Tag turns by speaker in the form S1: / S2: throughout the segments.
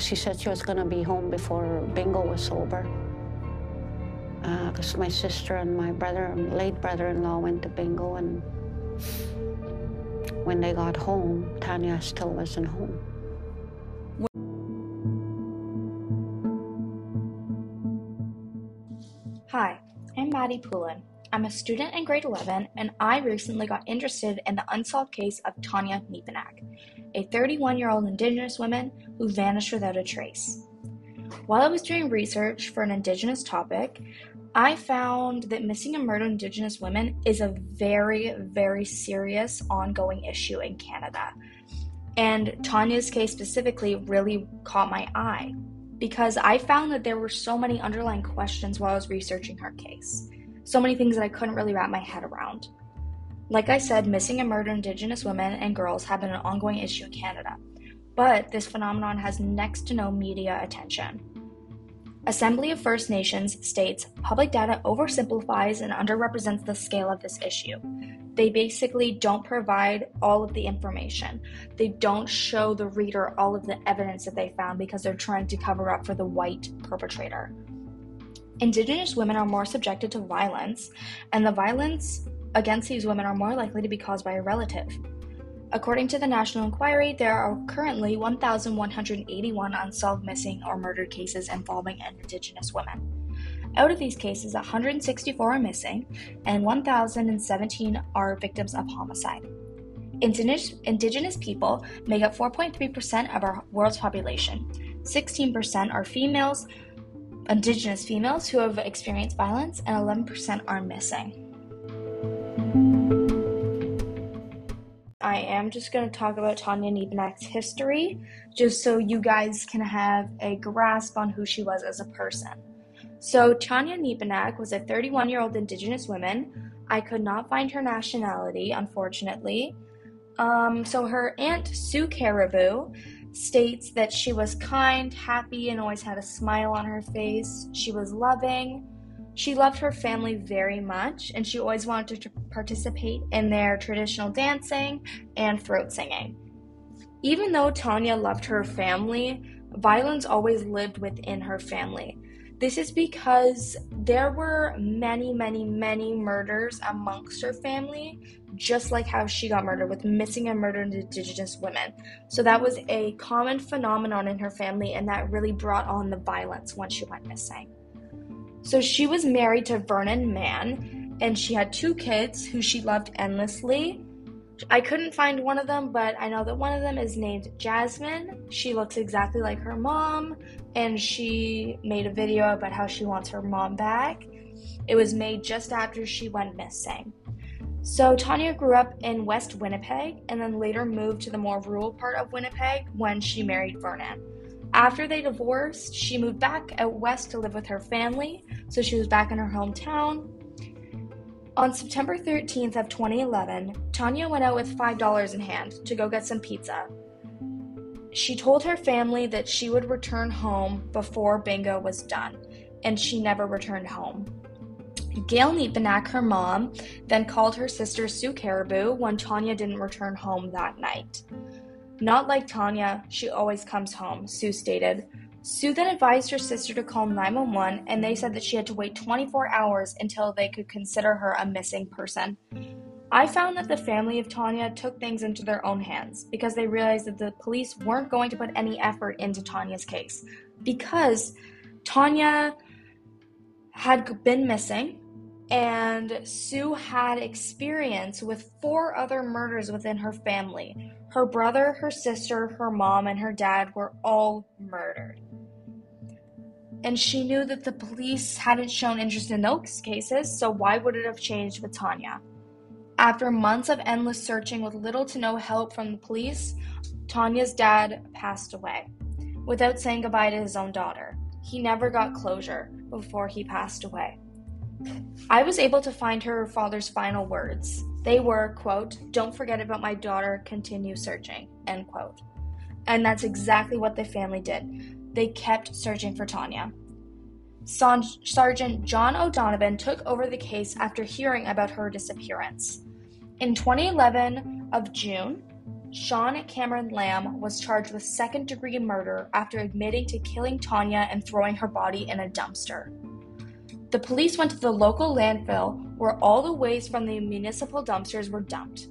S1: she said she was going to be home before bingo was over. Because uh, my sister and my brother, late brother-in-law, went to bingo, and when they got home, Tanya still wasn't home.
S2: Hi, I'm Maddie Poulin. I'm a student in grade 11, and I recently got interested in the unsolved case of Tanya Nepinak, a 31 year old Indigenous woman who vanished without a trace. While I was doing research for an Indigenous topic, I found that missing and murdered Indigenous women is a very, very serious ongoing issue in Canada. And Tanya's case specifically really caught my eye because I found that there were so many underlying questions while I was researching her case so many things that I couldn't really wrap my head around. Like I said, missing and murdered Indigenous women and girls have been an ongoing issue in Canada, but this phenomenon has next to no media attention. Assembly of First Nations states public data oversimplifies and underrepresents the scale of this issue. They basically don't provide all of the information. They don't show the reader all of the evidence that they found because they're trying to cover up for the white perpetrator. Indigenous women are more subjected to violence, and the violence against these women are more likely to be caused by a relative. According to the National Inquiry, there are currently 1,181 unsolved missing or murdered cases involving Indigenous women. Out of these cases, 164 are missing, and 1,017 are victims of homicide. Indigenous, indigenous people make up 4.3% of our world's population. 16% are females, Indigenous females who have experienced violence, and 11% are missing. I am just going to talk about Tanya Nepinak's history, just so you guys can have a grasp on who she was as a person. So, Tanya Nepinak was a 31 year old Indigenous woman. I could not find her nationality, unfortunately. Um, so, her aunt, Sue Caribou, states that she was kind, happy, and always had a smile on her face. She was loving. She loved her family very much, and she always wanted to participate in their traditional dancing and throat singing. Even though Tanya loved her family, violence always lived within her family. This is because there were many, many, many murders amongst her family, just like how she got murdered with missing and murdered Indigenous women. So that was a common phenomenon in her family, and that really brought on the violence once she went missing. So she was married to Vernon Mann, and she had two kids who she loved endlessly. I couldn't find one of them, but I know that one of them is named Jasmine. She looks exactly like her mom, and she made a video about how she wants her mom back. It was made just after she went missing. So, Tanya grew up in West Winnipeg and then later moved to the more rural part of Winnipeg when she married Vernon. After they divorced, she moved back out west to live with her family, so she was back in her hometown. On September 13th of 2011, Tanya went out with $5 in hand to go get some pizza. She told her family that she would return home before bingo was done, and she never returned home. Gail Nepinak, her mom, then called her sister Sue Caribou when Tanya didn't return home that night. Not like Tanya, she always comes home, Sue stated. Sue then advised her sister to call 911, and they said that she had to wait 24 hours until they could consider her a missing person. I found that the family of Tanya took things into their own hands because they realized that the police weren't going to put any effort into Tanya's case because Tanya had been missing and Sue had experience with four other murders within her family. Her brother, her sister, her mom, and her dad were all murdered. And she knew that the police hadn't shown interest in those cases, so why would it have changed with Tanya? After months of endless searching with little to no help from the police, Tanya's dad passed away without saying goodbye to his own daughter. He never got closure before he passed away. I was able to find her father's final words. They were, quote, don't forget about my daughter, continue searching, end quote. And that's exactly what the family did. They kept searching for Tanya. Sergeant John O'Donovan took over the case after hearing about her disappearance. In 2011 of June, Sean Cameron Lamb was charged with second degree murder after admitting to killing Tanya and throwing her body in a dumpster. The police went to the local landfill where all the waste from the municipal dumpsters were dumped.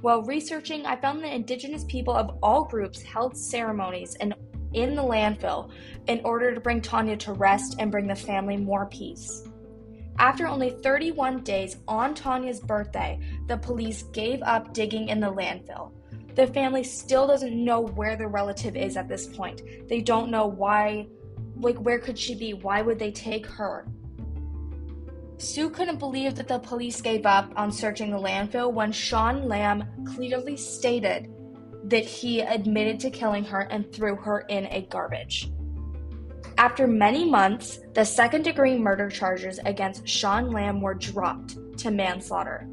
S2: While researching, I found that indigenous people of all groups held ceremonies in, in the landfill in order to bring Tanya to rest and bring the family more peace. After only 31 days on Tanya's birthday, the police gave up digging in the landfill. The family still doesn't know where the relative is at this point. They don't know why, like, where could she be? Why would they take her? Sue couldn't believe that the police gave up on searching the landfill when Sean Lamb clearly stated that he admitted to killing her and threw her in a garbage. After many months, the second degree murder charges against Sean Lamb were dropped to manslaughter.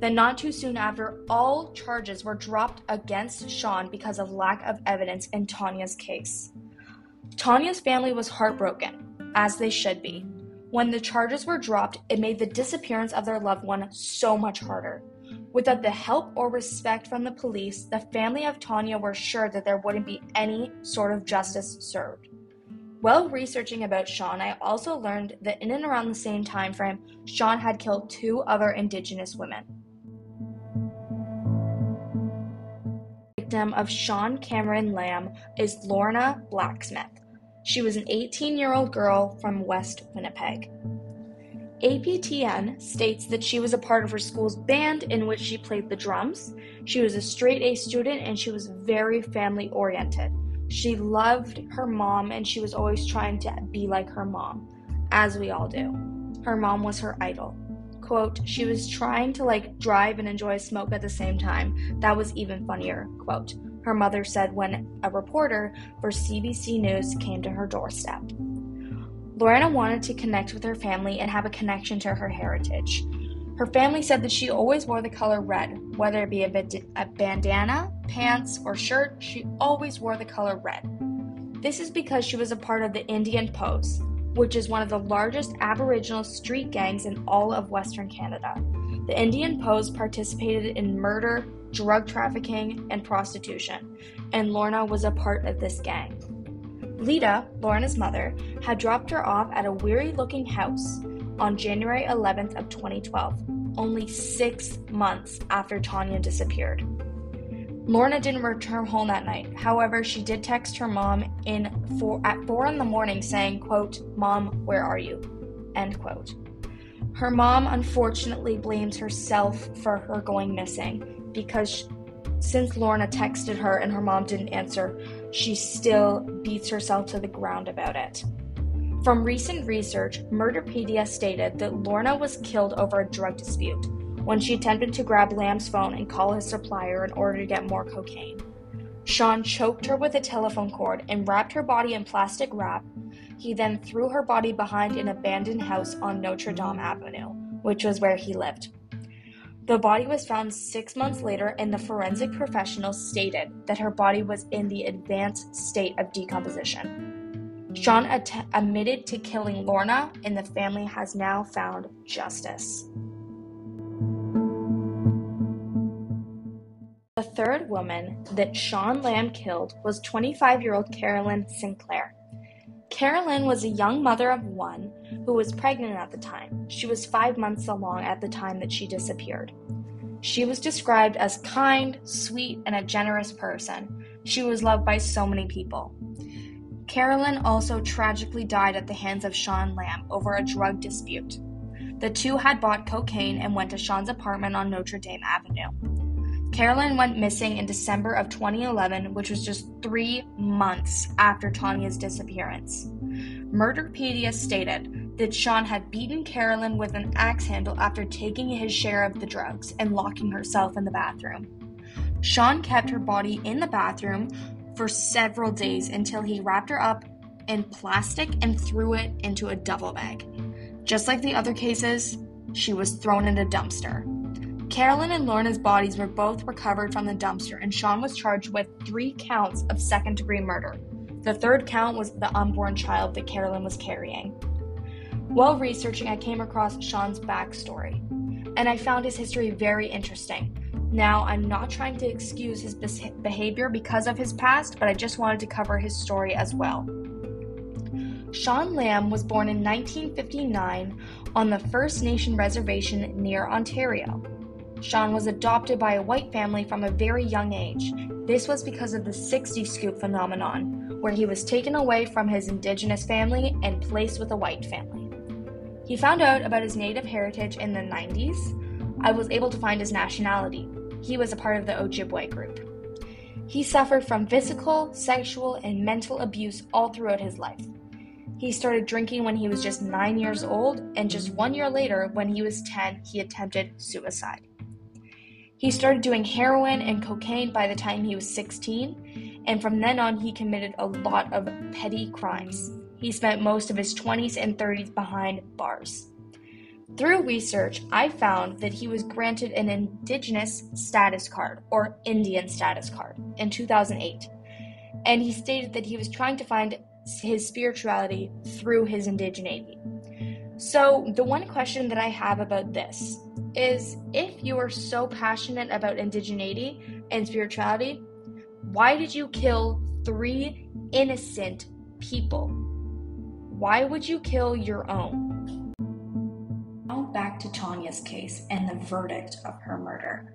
S2: Then, not too soon after, all charges were dropped against Sean because of lack of evidence in Tanya's case. Tanya's family was heartbroken, as they should be. When the charges were dropped, it made the disappearance of their loved one so much harder. Without the help or respect from the police, the family of Tanya were sure that there wouldn't be any sort of justice served. While researching about Sean, I also learned that in and around the same time frame, Sean had killed two other indigenous women. victim of Sean Cameron Lamb is Lorna Blacksmith. She was an 18 year old girl from West Winnipeg. APTN states that she was a part of her school's band in which she played the drums. She was a straight A student and she was very family oriented. She loved her mom and she was always trying to be like her mom, as we all do. Her mom was her idol quote, she was trying to like drive and enjoy smoke at the same time. That was even funnier, quote. Her mother said when a reporter for CBC News came to her doorstep. Lorena wanted to connect with her family and have a connection to her heritage. Her family said that she always wore the color red, whether it be a, a bandana, pants, or shirt, she always wore the color red. This is because she was a part of the Indian Posse, which is one of the largest Aboriginal street gangs in all of Western Canada. The Indian Posse participated in murder, drug trafficking, and prostitution, and Lorna was a part of this gang. Lita, Lorna's mother, had dropped her off at a weary looking house on January 11th of 2012, only six months after Tanya disappeared. Lorna didn't return home that night. However, she did text her mom in four, at 4 in the morning saying, quote, Mom, where are you? End quote. Her mom unfortunately blames herself for her going missing because since Lorna texted her and her mom didn't answer, she still beats herself to the ground about it. From recent research, Murderpedia stated that Lorna was killed over a drug dispute when she attempted to grab Lamb's phone and call his supplier in order to get more cocaine. Sean choked her with a telephone cord and wrapped her body in plastic wrap. He then threw her body behind an abandoned house on Notre Dame Avenue, which was where he lived. The body was found six months later, and the forensic professionals stated that her body was in the advanced state of decomposition. Sean att- admitted to killing Lorna, and the family has now found justice. The third woman that Sean Lamb killed was 25 year old Carolyn Sinclair. Carolyn was a young mother of one who was pregnant at the time. She was five months along at the time that she disappeared. She was described as kind, sweet, and a generous person. She was loved by so many people. Carolyn also tragically died at the hands of Sean Lamb over a drug dispute. The two had bought cocaine and went to Sean's apartment on Notre Dame Avenue. Carolyn went missing in December of 2011, which was just three months after Tanya's disappearance. Murderpedia stated that Sean had beaten Carolyn with an axe handle after taking his share of the drugs and locking herself in the bathroom. Sean kept her body in the bathroom for several days until he wrapped her up in plastic and threw it into a duffel bag. Just like the other cases, she was thrown in a dumpster. Carolyn and Lorna's bodies were both recovered from the dumpster, and Sean was charged with three counts of second degree murder. The third count was the unborn child that Carolyn was carrying. While researching, I came across Sean's backstory, and I found his history very interesting. Now, I'm not trying to excuse his behavior because of his past, but I just wanted to cover his story as well. Sean Lamb was born in 1959 on the First Nation reservation near Ontario. Sean was adopted by a white family from a very young age. This was because of the 60 scoop phenomenon, where he was taken away from his indigenous family and placed with a white family. He found out about his native heritage in the 90s. I was able to find his nationality. He was a part of the Ojibwe group. He suffered from physical, sexual, and mental abuse all throughout his life. He started drinking when he was just 9 years old, and just one year later, when he was 10, he attempted suicide. He started doing heroin and cocaine by the time he was 16, and from then on, he committed a lot of petty crimes. He spent most of his 20s and 30s behind bars. Through research, I found that he was granted an Indigenous status card, or Indian status card, in 2008. And he stated that he was trying to find his spirituality through his indigeneity. So, the one question that I have about this is if you are so passionate about indigeneity and spirituality, why did you kill three innocent people? Why would you kill your own?
S3: Back to Tanya's case and the verdict of her murder.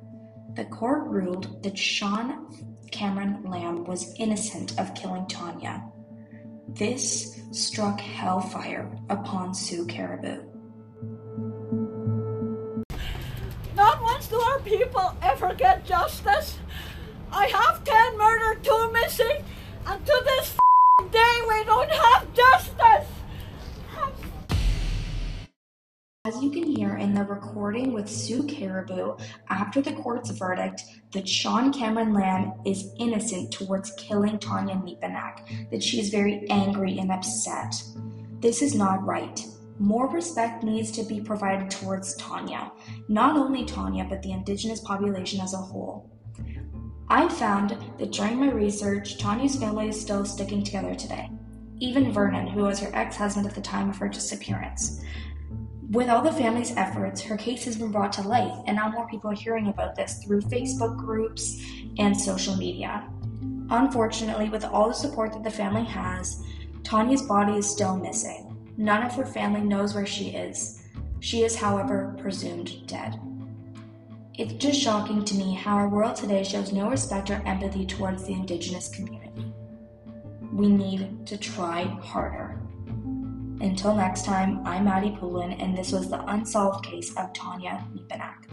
S3: The court ruled that Sean Cameron Lamb was innocent of killing Tanya this struck hellfire upon Sue Caribou.
S4: Not once do our people ever get justice. I have 10 murdered, 2 missing, and to this day we don't have justice.
S3: In the recording with Sue Caribou after the court's verdict that Sean Cameron Lamb is innocent towards killing Tanya Nepinak, that she is very angry and upset. This is not right. More respect needs to be provided towards Tanya, not only Tanya, but the indigenous population as a whole. I found that during my research, Tanya's family is still sticking together today. Even Vernon, who was her ex husband at the time of her disappearance. With all the family's efforts, her case has been brought to light, and now more people are hearing about this through Facebook groups and social media. Unfortunately, with all the support that the family has, Tanya's body is still missing. None of her family knows where she is. She is, however, presumed dead. It's just shocking to me how our world today shows no respect or empathy towards the Indigenous community. We need to try harder. Until next time, I'm Maddie Poulin, and this was the unsolved case of Tanya Nepinak.